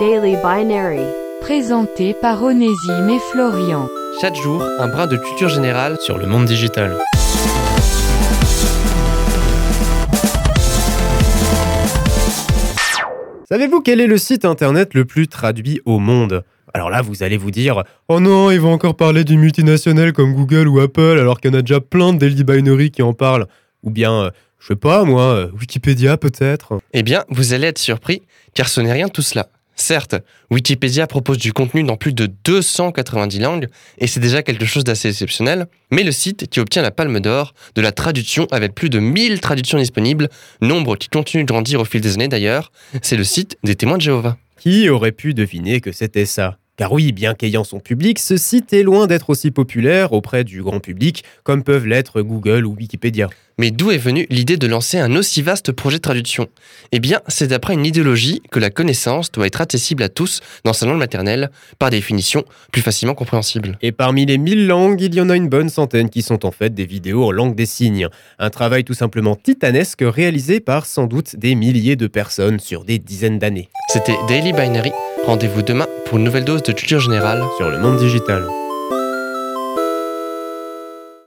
Daily Binary. Présenté par Onésime et Florian. Chaque jour, un brin de culture générale sur le monde digital. Savez-vous quel est le site internet le plus traduit au monde? Alors là, vous allez vous dire Oh non, ils vont encore parler du multinational comme Google ou Apple alors qu'il y en a déjà plein de Daily Binary qui en parlent. Ou bien, euh, je sais pas moi, euh, Wikipédia peut-être Eh bien, vous allez être surpris, car ce n'est rien de tout cela. Certes, Wikipédia propose du contenu dans plus de 290 langues, et c'est déjà quelque chose d'assez exceptionnel, mais le site qui obtient la palme d'or de la traduction avec plus de 1000 traductions disponibles, nombre qui continue de grandir au fil des années d'ailleurs, c'est le site des témoins de Jéhovah. Qui aurait pu deviner que c'était ça? Car oui, bien qu'ayant son public, ce site est loin d'être aussi populaire auprès du grand public comme peuvent l'être Google ou Wikipédia. Mais d'où est venue l'idée de lancer un aussi vaste projet de traduction? Eh bien, c'est d'après une idéologie que la connaissance doit être accessible à tous dans sa langue maternelle, par définition plus facilement compréhensible. Et parmi les 1000 langues, il y en a une bonne centaine qui sont en fait des vidéos en langue des signes. Un travail tout simplement titanesque réalisé par sans doute des milliers de personnes sur des dizaines d'années. C'était Daily Binary. Rendez-vous demain pour une nouvelle dose de culture générale sur le monde digital.